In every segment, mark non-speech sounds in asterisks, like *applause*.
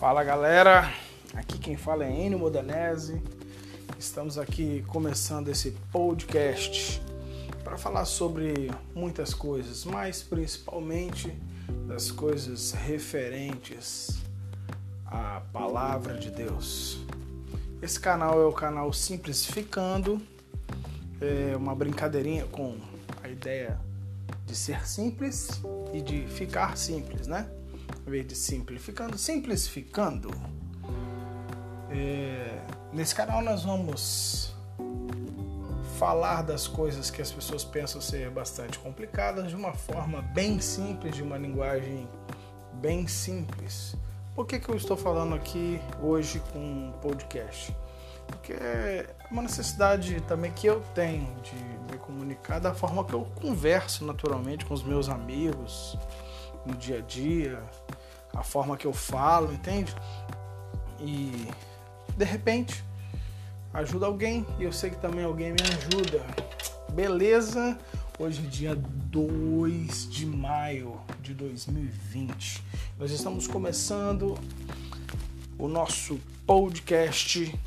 Fala galera, aqui quem fala é Enio Modanese. Estamos aqui começando esse podcast para falar sobre muitas coisas, mas principalmente das coisas referentes à palavra de Deus. Esse canal é o canal Simplificando, é uma brincadeirinha com a ideia de ser simples e de ficar simples, né? Em vez de simplificando, simplificando. É, nesse canal nós vamos falar das coisas que as pessoas pensam ser bastante complicadas de uma forma bem simples, de uma linguagem bem simples. Por que, que eu estou falando aqui hoje com um podcast? Porque é uma necessidade também que eu tenho de me comunicar da forma que eu converso naturalmente com os meus amigos no dia a dia, a forma que eu falo, entende? E de repente ajuda alguém e eu sei que também alguém me ajuda. Beleza? Hoje é dia 2 de maio de 2020. Nós estamos começando o nosso podcast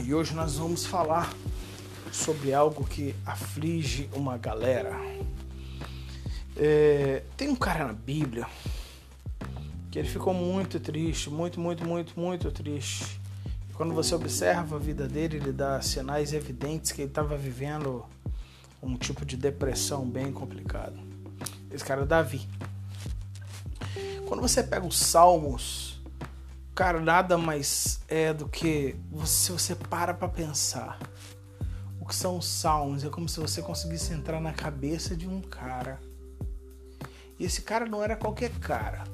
e hoje nós vamos falar sobre algo que aflige uma galera. É, tem um cara na Bíblia que ele ficou muito triste, muito, muito, muito, muito triste. Quando você observa a vida dele, ele dá sinais evidentes que ele estava vivendo um tipo de depressão bem complicado. Esse cara é Davi. Quando você pega os Salmos, cara, nada mais é do que se você para para pensar o que são os Salmos. É como se você conseguisse entrar na cabeça de um cara. E esse cara não era qualquer cara.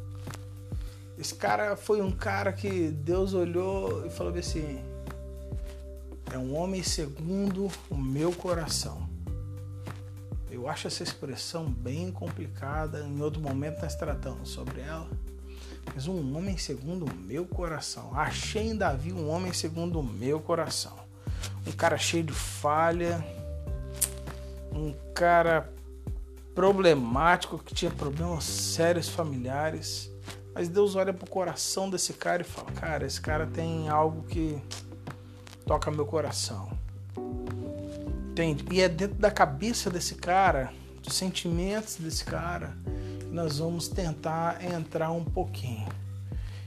Esse cara foi um cara que Deus olhou e falou assim: é um homem segundo o meu coração. Eu acho essa expressão bem complicada. Em outro momento nós tratamos sobre ela. Mas um homem segundo o meu coração. Achei em Davi um homem segundo o meu coração. Um cara cheio de falha. Um cara problemático que tinha problemas sérios familiares mas Deus olha pro coração desse cara e fala: Cara, esse cara tem algo que toca meu coração. Entende? E é dentro da cabeça desse cara, dos sentimentos desse cara, que nós vamos tentar entrar um pouquinho.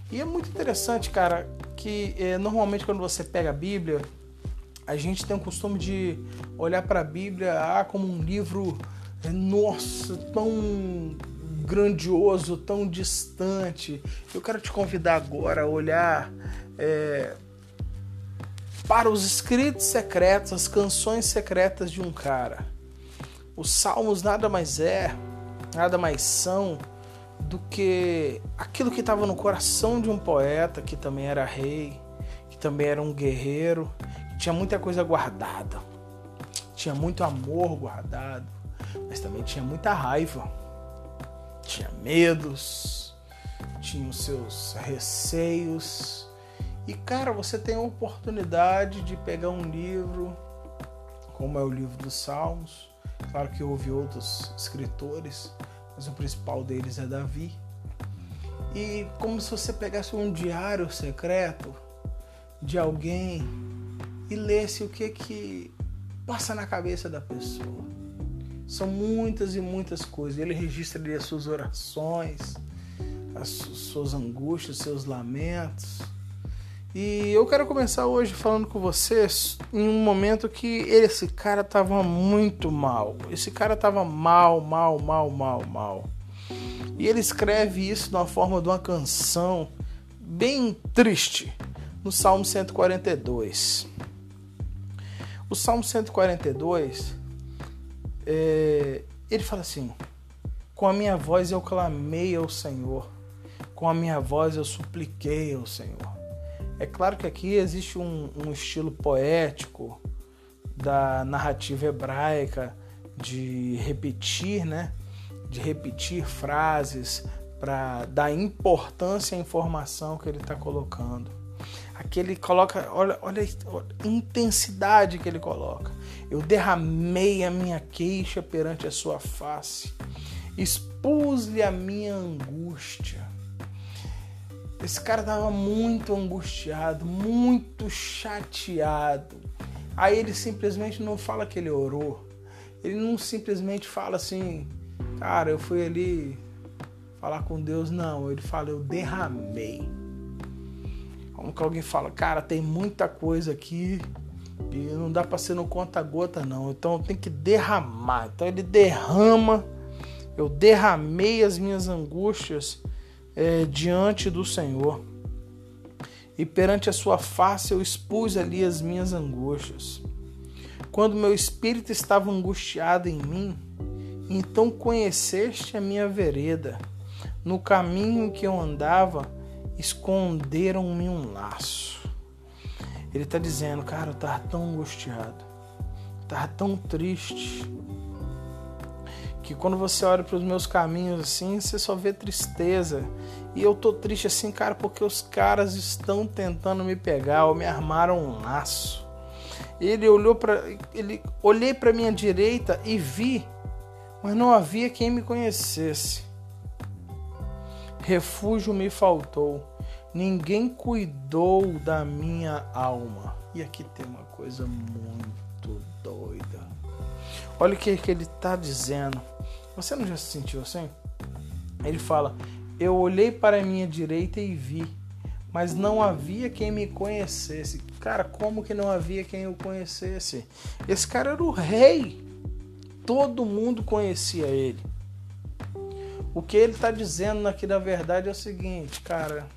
E é muito interessante, cara, que é, normalmente quando você pega a Bíblia, a gente tem o costume de olhar para a Bíblia ah, como um livro, nossa, tão grandioso, tão distante. Eu quero te convidar agora a olhar é, para os escritos secretos, as canções secretas de um cara. Os salmos nada mais é, nada mais são do que aquilo que estava no coração de um poeta que também era rei, que também era um guerreiro, que tinha muita coisa guardada, tinha muito amor guardado, mas também tinha muita raiva tinha medos, tinha os seus receios. E cara, você tem a oportunidade de pegar um livro, como é o livro dos Salmos. Claro que houve outros escritores, mas o principal deles é Davi. E como se você pegasse um diário secreto de alguém e lesse o que que passa na cabeça da pessoa. São muitas e muitas coisas. Ele registra ali as suas orações, as suas angústias, seus lamentos. E eu quero começar hoje falando com vocês em um momento que esse cara tava muito mal. Esse cara tava mal, mal, mal, mal, mal. E ele escreve isso uma forma de uma canção bem triste no Salmo 142. O Salmo 142 é, ele fala assim: Com a minha voz eu clamei ao Senhor, com a minha voz eu supliquei ao Senhor. É claro que aqui existe um, um estilo poético da narrativa hebraica de repetir, né? De repetir frases para dar importância à informação que ele está colocando. Aqui ele coloca, olha, olha a intensidade que ele coloca. Eu derramei a minha queixa perante a sua face, expus-lhe a minha angústia. Esse cara tava muito angustiado, muito chateado. Aí ele simplesmente não fala que ele orou. Ele não simplesmente fala assim, cara, eu fui ali falar com Deus. Não, ele fala, eu derramei. Como que alguém fala, cara, tem muita coisa aqui e não dá para ser no conta-gota, não. Então tem que derramar. Então ele derrama. Eu derramei as minhas angústias é, diante do Senhor. E perante a sua face eu expus ali as minhas angústias. Quando meu espírito estava angustiado em mim, então conheceste a minha vereda. No caminho que eu andava, esconderam-me um laço. Ele está dizendo, cara, eu estava tão angustiado, estava tão triste, que quando você olha para os meus caminhos assim, você só vê tristeza. E eu tô triste assim, cara, porque os caras estão tentando me pegar ou me armaram um laço. Ele olhou para ele olhei para minha direita e vi, mas não havia quem me conhecesse. Refúgio me faltou. Ninguém cuidou da minha alma. E aqui tem uma coisa muito doida. Olha o que, que ele está dizendo. Você não já se sentiu assim? Ele fala: Eu olhei para a minha direita e vi, mas não havia quem me conhecesse. Cara, como que não havia quem o conhecesse? Esse cara era o rei. Todo mundo conhecia ele. O que ele está dizendo aqui na verdade é o seguinte, cara.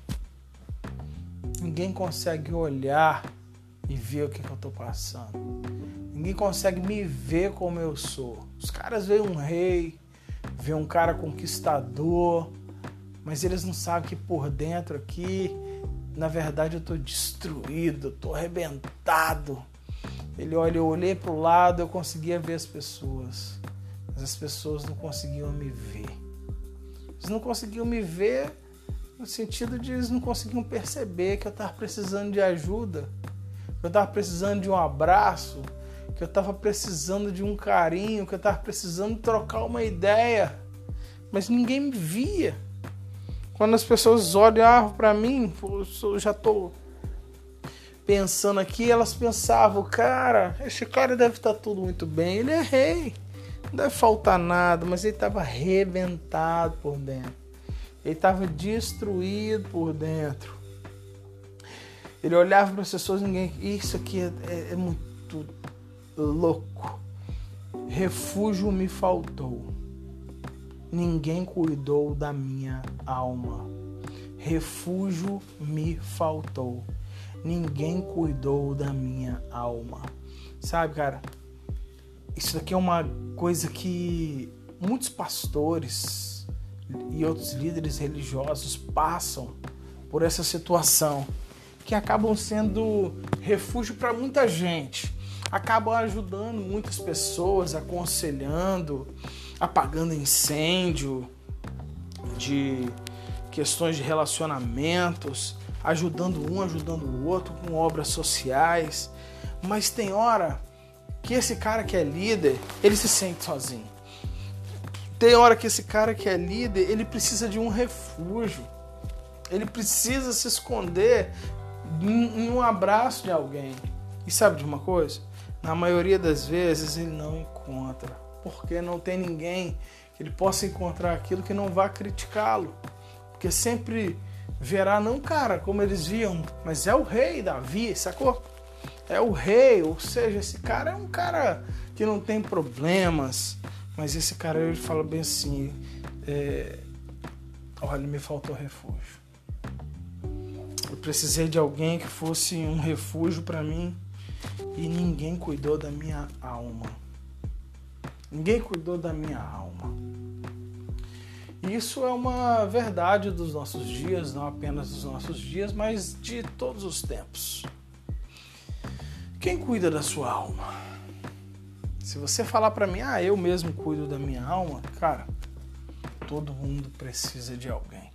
Ninguém consegue olhar e ver o que, que eu estou passando. Ninguém consegue me ver como eu sou. Os caras veem um rei, ver um cara conquistador, mas eles não sabem que por dentro aqui, na verdade, eu tô destruído, tô arrebentado. Ele olha, eu olhei pro lado, eu conseguia ver as pessoas, mas as pessoas não conseguiam me ver. Eles não conseguiam me ver no sentido de eles não conseguiam perceber que eu estava precisando de ajuda, que eu estava precisando de um abraço, que eu estava precisando de um carinho, que eu estava precisando trocar uma ideia, mas ninguém me via. Quando as pessoas olhavam para mim, eu já estou pensando aqui, elas pensavam, cara, esse cara deve estar tá tudo muito bem, ele é rei, não deve faltar nada, mas ele estava arrebentado por dentro, ele estava destruído por dentro. Ele olhava para as pessoas, ninguém, isso aqui é, é, é muito louco. Refúgio me faltou. Ninguém cuidou da minha alma. Refúgio me faltou. Ninguém cuidou da minha alma. Sabe, cara? Isso daqui é uma coisa que muitos pastores e outros líderes religiosos passam por essa situação, que acabam sendo refúgio para muita gente acabam ajudando muitas pessoas, aconselhando, apagando incêndio de questões de relacionamentos, ajudando um, ajudando o outro com obras sociais. Mas tem hora que esse cara que é líder, ele se sente sozinho. Tem hora que esse cara que é líder, ele precisa de um refúgio. Ele precisa se esconder em um abraço de alguém. E sabe de uma coisa? na maioria das vezes ele não encontra, porque não tem ninguém que ele possa encontrar aquilo que não vá criticá-lo, porque sempre verá não cara como eles viam, mas é o rei Davi, sacou? É o rei, ou seja, esse cara é um cara que não tem problemas, mas esse cara ele fala bem assim, é, olha, me faltou refúgio. Eu precisei de alguém que fosse um refúgio para mim e ninguém cuidou da minha alma. Ninguém cuidou da minha alma. Isso é uma verdade dos nossos dias, não apenas dos nossos dias, mas de todos os tempos. Quem cuida da sua alma? Se você falar para mim, ah, eu mesmo cuido da minha alma, cara, todo mundo precisa de alguém.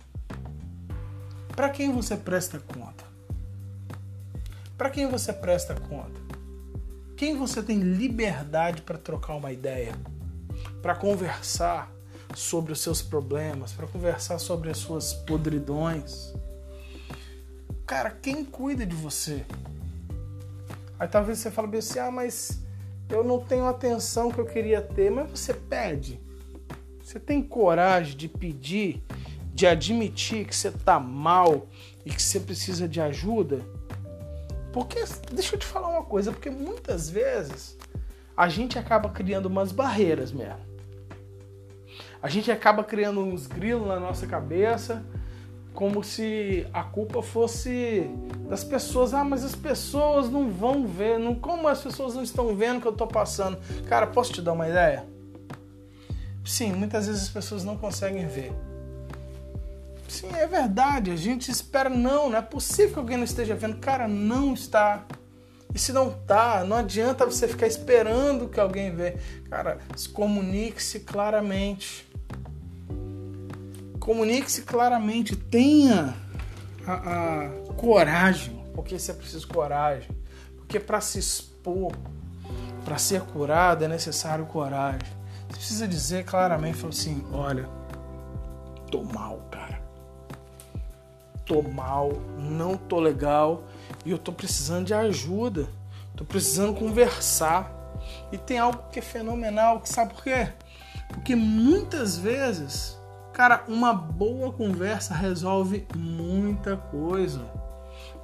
Para quem você presta conta? Para quem você presta conta? quem você tem liberdade para trocar uma ideia, para conversar sobre os seus problemas, para conversar sobre as suas podridões. cara, quem cuida de você? Aí talvez você fale assim, ah, mas eu não tenho a atenção que eu queria ter, mas você pede. Você tem coragem de pedir, de admitir que você tá mal e que você precisa de ajuda? Porque, deixa eu te falar uma coisa, porque muitas vezes a gente acaba criando umas barreiras mesmo. A gente acaba criando uns grilos na nossa cabeça, como se a culpa fosse das pessoas. Ah, mas as pessoas não vão ver. Não, como as pessoas não estão vendo o que eu estou passando? Cara, posso te dar uma ideia? Sim, muitas vezes as pessoas não conseguem ver. Sim, é verdade. A gente espera, não, não é possível que alguém não esteja vendo. Cara, não está. E se não tá, não adianta você ficar esperando que alguém vê. Cara, comunique-se claramente. Comunique-se claramente. Tenha a, a, coragem. Porque isso é preciso coragem. Porque para se expor, para ser curado, é necessário coragem. Você precisa dizer claramente, falar assim, olha, tô mal, cara tô mal, não tô legal e eu tô precisando de ajuda. Tô precisando conversar. E tem algo que é fenomenal, que sabe por quê? Porque muitas vezes, cara, uma boa conversa resolve muita coisa.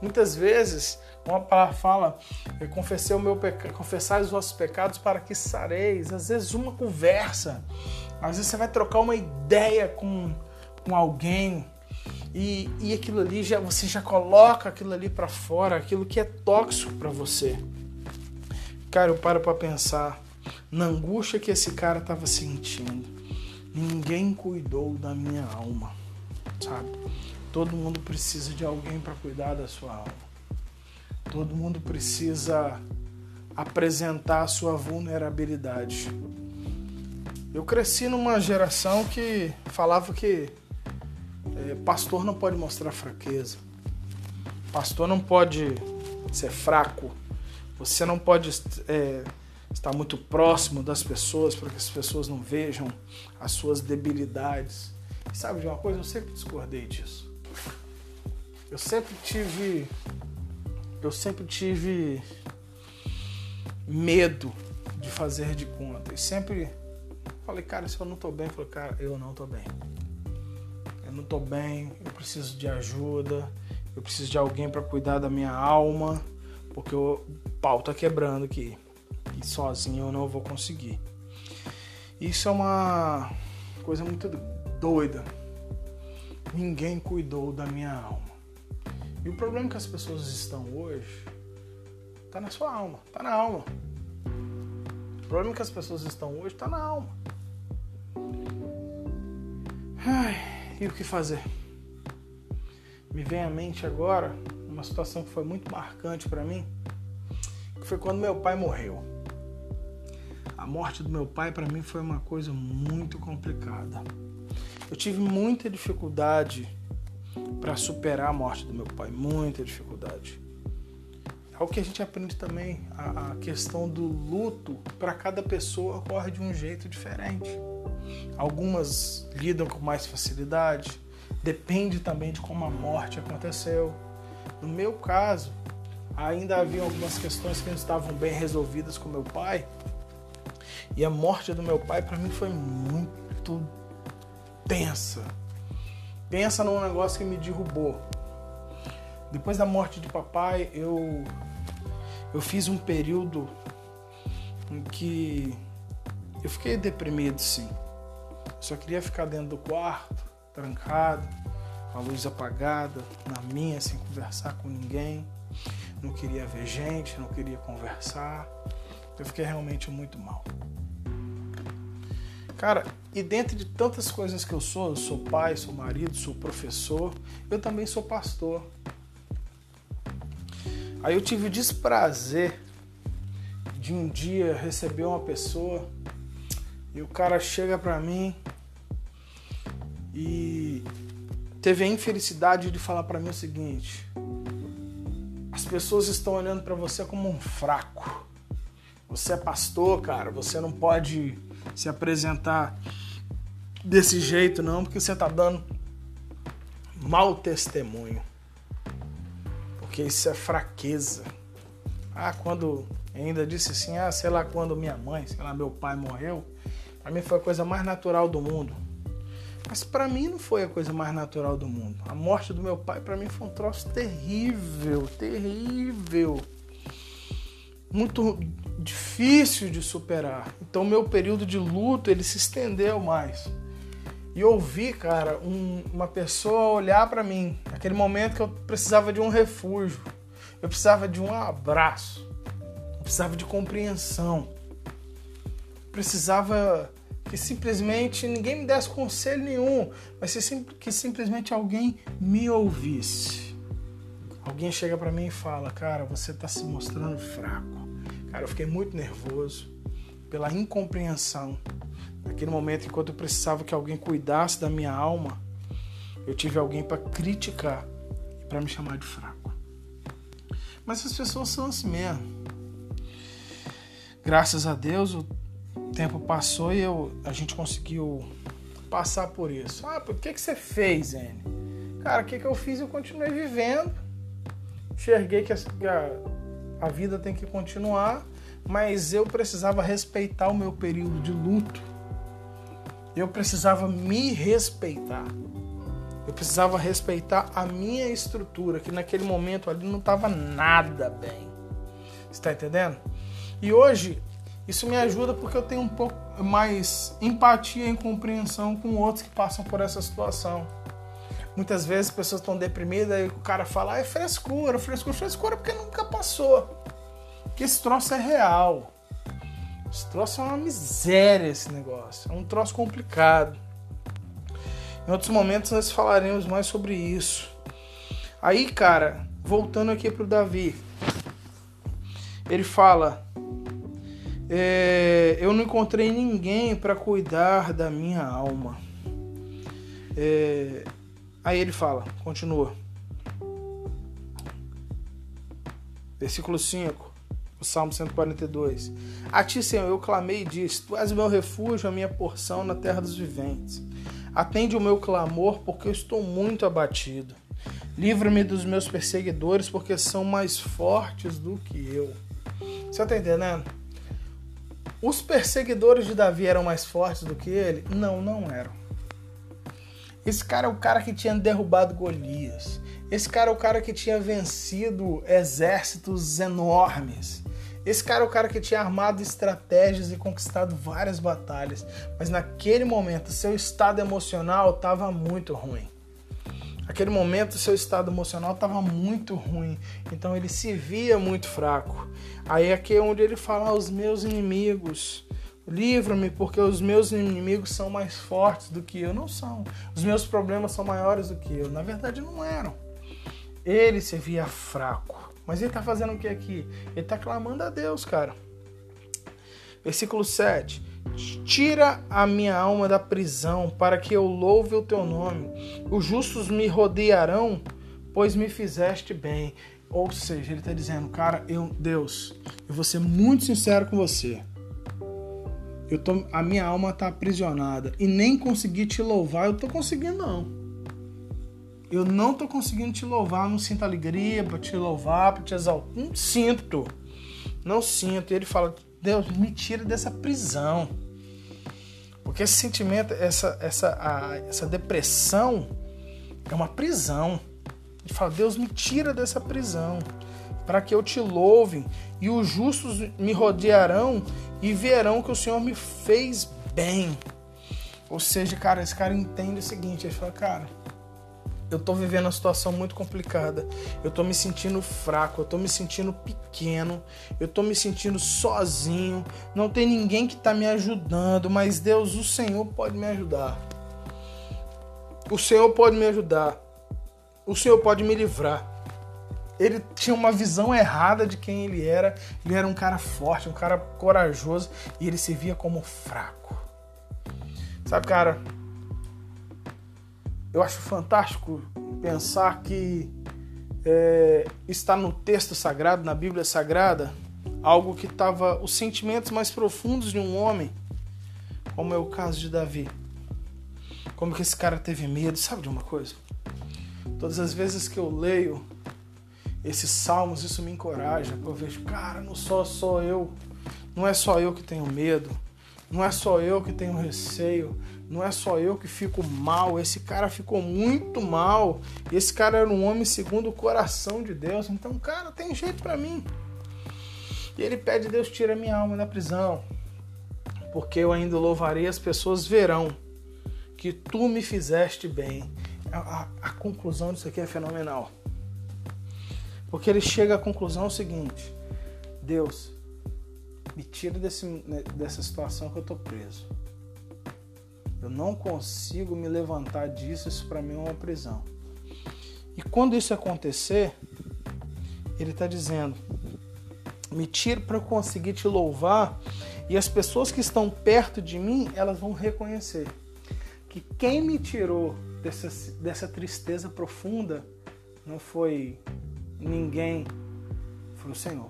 Muitas vezes, uma palavra fala, confessei o meu pecado, confessar os vossos pecados para que sareis. Às vezes uma conversa, às vezes você vai trocar uma ideia com, com alguém, e, e aquilo ali já você já coloca aquilo ali para fora, aquilo que é tóxico para você. Cara, eu paro para pensar na angústia que esse cara estava sentindo. Ninguém cuidou da minha alma, sabe? Todo mundo precisa de alguém para cuidar da sua alma. Todo mundo precisa apresentar a sua vulnerabilidade. Eu cresci numa geração que falava que é, pastor não pode mostrar fraqueza. Pastor não pode ser fraco. Você não pode é, estar muito próximo das pessoas para que as pessoas não vejam as suas debilidades. E sabe de uma coisa? Eu sempre discordei disso. Eu sempre tive. Eu sempre tive medo de fazer de conta. E sempre falei, cara, se eu não tô bem, eu falei, cara, eu não tô bem não estou bem, eu preciso de ajuda, eu preciso de alguém para cuidar da minha alma, porque o pau tá quebrando aqui sozinho eu não vou conseguir. Isso é uma coisa muito doida. Ninguém cuidou da minha alma. E o problema que as pessoas estão hoje tá na sua alma, tá na alma. O problema que as pessoas estão hoje tá na alma. Ai. E o que fazer? Me vem à mente agora uma situação que foi muito marcante para mim, que foi quando meu pai morreu. A morte do meu pai para mim foi uma coisa muito complicada. Eu tive muita dificuldade para superar a morte do meu pai, muita dificuldade. É o que a gente aprende também, a, a questão do luto para cada pessoa ocorre de um jeito diferente. Algumas lidam com mais facilidade, depende também de como a morte aconteceu. No meu caso, ainda havia algumas questões que não estavam bem resolvidas com meu pai. E a morte do meu pai para mim foi muito tensa. Pensa num negócio que me derrubou. Depois da morte de papai, eu eu fiz um período em que eu fiquei deprimido, sim. Só queria ficar dentro do quarto, trancado, a luz apagada, na minha, sem conversar com ninguém. Não queria ver gente, não queria conversar. Eu fiquei realmente muito mal. Cara, e dentro de tantas coisas que eu sou, eu sou pai, sou marido, sou professor, eu também sou pastor. Aí eu tive o desprazer de um dia receber uma pessoa e o cara chega para mim e teve a infelicidade de falar para mim o seguinte: as pessoas estão olhando para você como um fraco. Você é pastor, cara, você não pode se apresentar desse jeito não, porque você tá dando mau testemunho. porque isso é fraqueza. Ah, quando ainda disse assim, ah, sei lá quando minha mãe, sei lá, meu pai morreu, para mim foi a coisa mais natural do mundo. Mas para mim não foi a coisa mais natural do mundo. A morte do meu pai para mim foi um troço terrível, terrível. Muito difícil de superar. Então meu período de luto ele se estendeu mais. E ouvi, cara, um, uma pessoa olhar para mim, naquele momento que eu precisava de um refúgio, eu precisava de um abraço, eu precisava de compreensão, eu precisava que simplesmente ninguém me desse conselho nenhum, mas que simplesmente alguém me ouvisse. Alguém chega para mim e fala: Cara, você está se mostrando fraco. Cara, eu fiquei muito nervoso pela incompreensão. Naquele momento, enquanto eu precisava que alguém cuidasse da minha alma, eu tive alguém para criticar e para me chamar de fraco. Mas as pessoas são assim mesmo. Graças a Deus, o tempo passou e eu, a gente conseguiu passar por isso. Ah, por que, que você fez, N? Cara, o que, que eu fiz? Eu continuei vivendo. Enxerguei que a, a vida tem que continuar, mas eu precisava respeitar o meu período de luto. Eu precisava me respeitar. Eu precisava respeitar a minha estrutura, que naquele momento ali não estava nada bem. Está entendendo? E hoje isso me ajuda porque eu tenho um pouco mais empatia e compreensão com outros que passam por essa situação. Muitas vezes as pessoas estão deprimidas e o cara fala, ah, é frescura, frescura, frescura, porque nunca passou. Que esse troço é real. Esse troço é uma miséria, esse negócio. É um troço complicado. Em outros momentos nós falaremos mais sobre isso. Aí, cara, voltando aqui pro Davi. Ele fala: é, eu não encontrei ninguém para cuidar da minha alma. É, aí ele fala, continua. Versículo 5, o Salmo 142. A ti, Senhor, eu clamei e disse: Tu és o meu refúgio, a minha porção na terra dos viventes. Atende o meu clamor, porque eu estou muito abatido. Livra-me dos meus perseguidores, porque são mais fortes do que eu. Você está entendendo? Os perseguidores de Davi eram mais fortes do que ele? Não, não eram. Esse cara é o cara que tinha derrubado Golias. Esse cara é o cara que tinha vencido exércitos enormes. Esse cara é o cara que tinha armado estratégias e conquistado várias batalhas. Mas naquele momento, seu estado emocional estava muito ruim. Naquele momento, seu estado emocional estava muito ruim, então ele se via muito fraco. Aí aqui é onde ele fala: Os meus inimigos, livra-me, porque os meus inimigos são mais fortes do que eu. Não são. Os meus problemas são maiores do que eu. Na verdade, não eram. Ele se via fraco. Mas ele está fazendo o que aqui? Ele está clamando a Deus, cara. Versículo 7. Tira a minha alma da prisão, para que eu louve o teu nome. Os justos me rodearão, pois me fizeste bem. Ou seja, ele está dizendo, cara, eu, Deus, eu vou ser muito sincero com você. Eu tô, a minha alma está aprisionada e nem consegui te louvar, eu tô conseguindo não. Eu não tô conseguindo te louvar, não sinto alegria para te louvar, para te exaltar. Não sinto. Não sinto. E ele fala: Deus, me tira dessa prisão. Porque esse sentimento, essa, essa, a, essa depressão é uma prisão. Ele fala: Deus, me tira dessa prisão, para que eu te louve, e os justos me rodearão e verão que o Senhor me fez bem. Ou seja, cara, esse cara entende o seguinte: ele fala, cara, eu tô vivendo uma situação muito complicada. Eu tô me sentindo fraco, eu tô me sentindo pequeno, eu tô me sentindo sozinho. Não tem ninguém que tá me ajudando, mas Deus, o Senhor pode me ajudar. O Senhor pode me ajudar. O Senhor pode me livrar. Ele tinha uma visão errada de quem ele era. Ele era um cara forte, um cara corajoso e ele se via como fraco. Sabe, cara, eu acho fantástico pensar que é, está no texto sagrado, na Bíblia Sagrada, algo que estava os sentimentos mais profundos de um homem, como é o caso de Davi. Como que esse cara teve medo, sabe de uma coisa? Todas as vezes que eu leio esses salmos, isso me encoraja. Eu vejo, cara, não só sou eu, não é só eu que tenho medo, não é só eu que tenho receio, não é só eu que fico mal. Esse cara ficou muito mal. Esse cara era um homem segundo o coração de Deus. Então, cara, tem jeito para mim. E ele pede: Deus, tira minha alma da prisão, porque eu ainda louvarei, as pessoas verão que tu me fizeste bem. A, a, a conclusão disso aqui é fenomenal. Porque ele chega à conclusão seguinte: Deus, me tira desse, né, dessa situação que eu tô preso. Eu não consigo me levantar disso, isso para mim é uma prisão. E quando isso acontecer, ele está dizendo: me tira para eu conseguir te louvar, e as pessoas que estão perto de mim, elas vão reconhecer que quem me tirou dessa, dessa tristeza profunda não foi ninguém, foi o Senhor.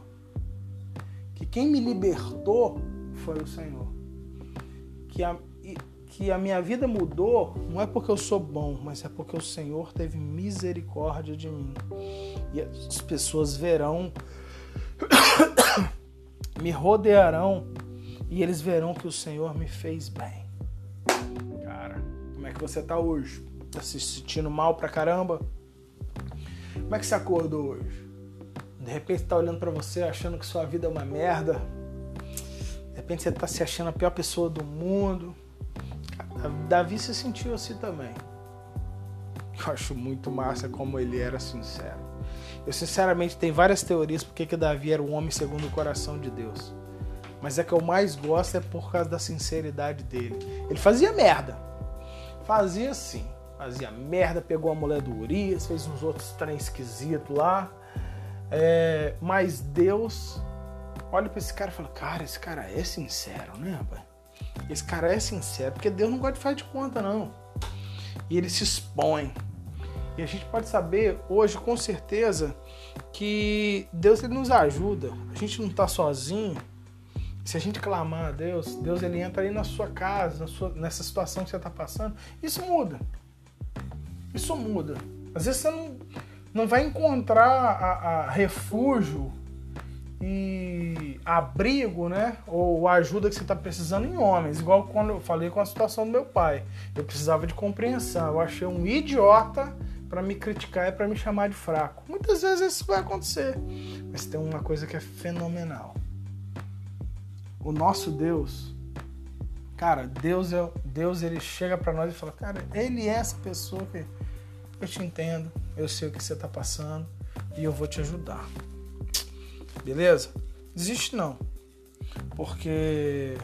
Que quem me libertou foi o Senhor. Que a, que a minha vida mudou não é porque eu sou bom, mas é porque o Senhor teve misericórdia de mim. E as pessoas verão, *coughs* me rodearão e eles verão que o Senhor me fez bem. Cara, como é que você tá hoje? Tá se sentindo mal pra caramba? Como é que você acordou hoje? De repente tá olhando para você achando que sua vida é uma merda. De repente você tá se achando a pior pessoa do mundo. Davi se sentiu assim também. Eu acho muito massa como ele era sincero. Eu sinceramente tenho várias teorias porque que Davi era um homem segundo o coração de Deus. Mas é que eu mais gosto é por causa da sinceridade dele. Ele fazia merda. Fazia sim fazia merda, pegou a mulher do Urias, fez uns outros trem esquisitos lá. É, mas Deus olha para esse cara e fala: Cara, esse cara é sincero, né, rapaz? Esse cara é sincero, porque Deus não gosta de fazer de conta, não. E ele se expõe. E a gente pode saber hoje com certeza que Deus ele nos ajuda. A gente não está sozinho. Se a gente clamar a Deus, Deus ele entra aí na sua casa, na sua, nessa situação que você está passando. Isso muda isso muda. Às vezes você não, não vai encontrar a, a refúgio e abrigo, né? Ou ajuda que você está precisando em homens. Igual quando eu falei com a situação do meu pai. Eu precisava de compreensão. Eu achei um idiota para me criticar e para me chamar de fraco. Muitas vezes isso vai acontecer. Mas tem uma coisa que é fenomenal. O nosso Deus, cara, Deus é Deus ele chega para nós e fala, cara, ele é essa pessoa que eu te entendo, eu sei o que você está passando e eu vou te ajudar. Beleza? Desiste não. Porque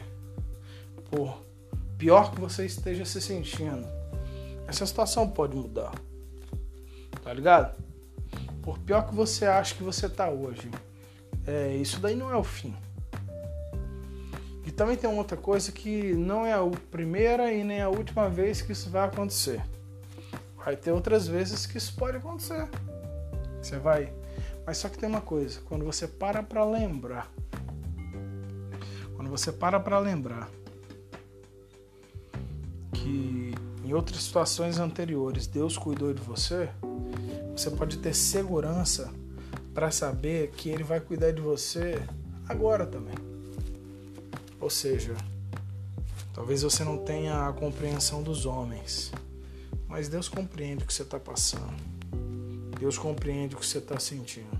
por pior que você esteja se sentindo, essa situação pode mudar. Tá ligado? Por pior que você acha que você tá hoje, é, isso daí não é o fim. Também tem outra coisa que não é a primeira e nem a última vez que isso vai acontecer. Vai ter outras vezes que isso pode acontecer. Você vai. Mas só que tem uma coisa, quando você para para lembrar, quando você para para lembrar que em outras situações anteriores Deus cuidou de você, você pode ter segurança para saber que ele vai cuidar de você agora também. Ou seja, talvez você não tenha a compreensão dos homens, mas Deus compreende o que você está passando. Deus compreende o que você está sentindo.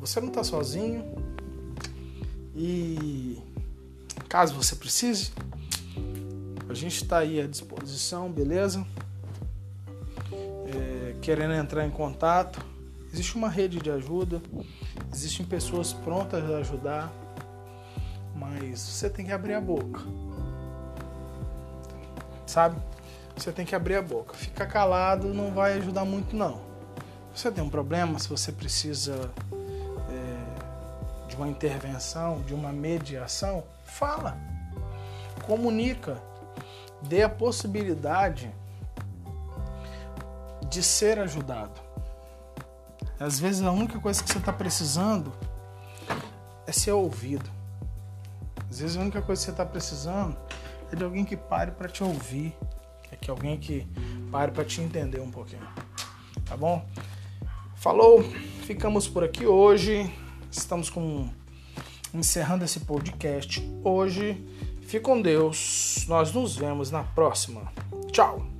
Você não está sozinho. E caso você precise, a gente está aí à disposição, beleza? É, querendo entrar em contato, existe uma rede de ajuda, existem pessoas prontas a ajudar, mas você tem que abrir a boca, sabe? você tem que abrir a boca. Ficar calado não vai ajudar muito, não. Se você tem um problema, se você precisa é, de uma intervenção, de uma mediação, fala. Comunica. Dê a possibilidade de ser ajudado. Às vezes a única coisa que você está precisando é ser ouvido. Às vezes a única coisa que você está precisando é de alguém que pare para te ouvir, é que alguém que pare para te entender um pouquinho. Tá bom? Falou, ficamos por aqui hoje. Estamos com encerrando esse podcast hoje. Fique com Deus. Nós nos vemos na próxima. Tchau.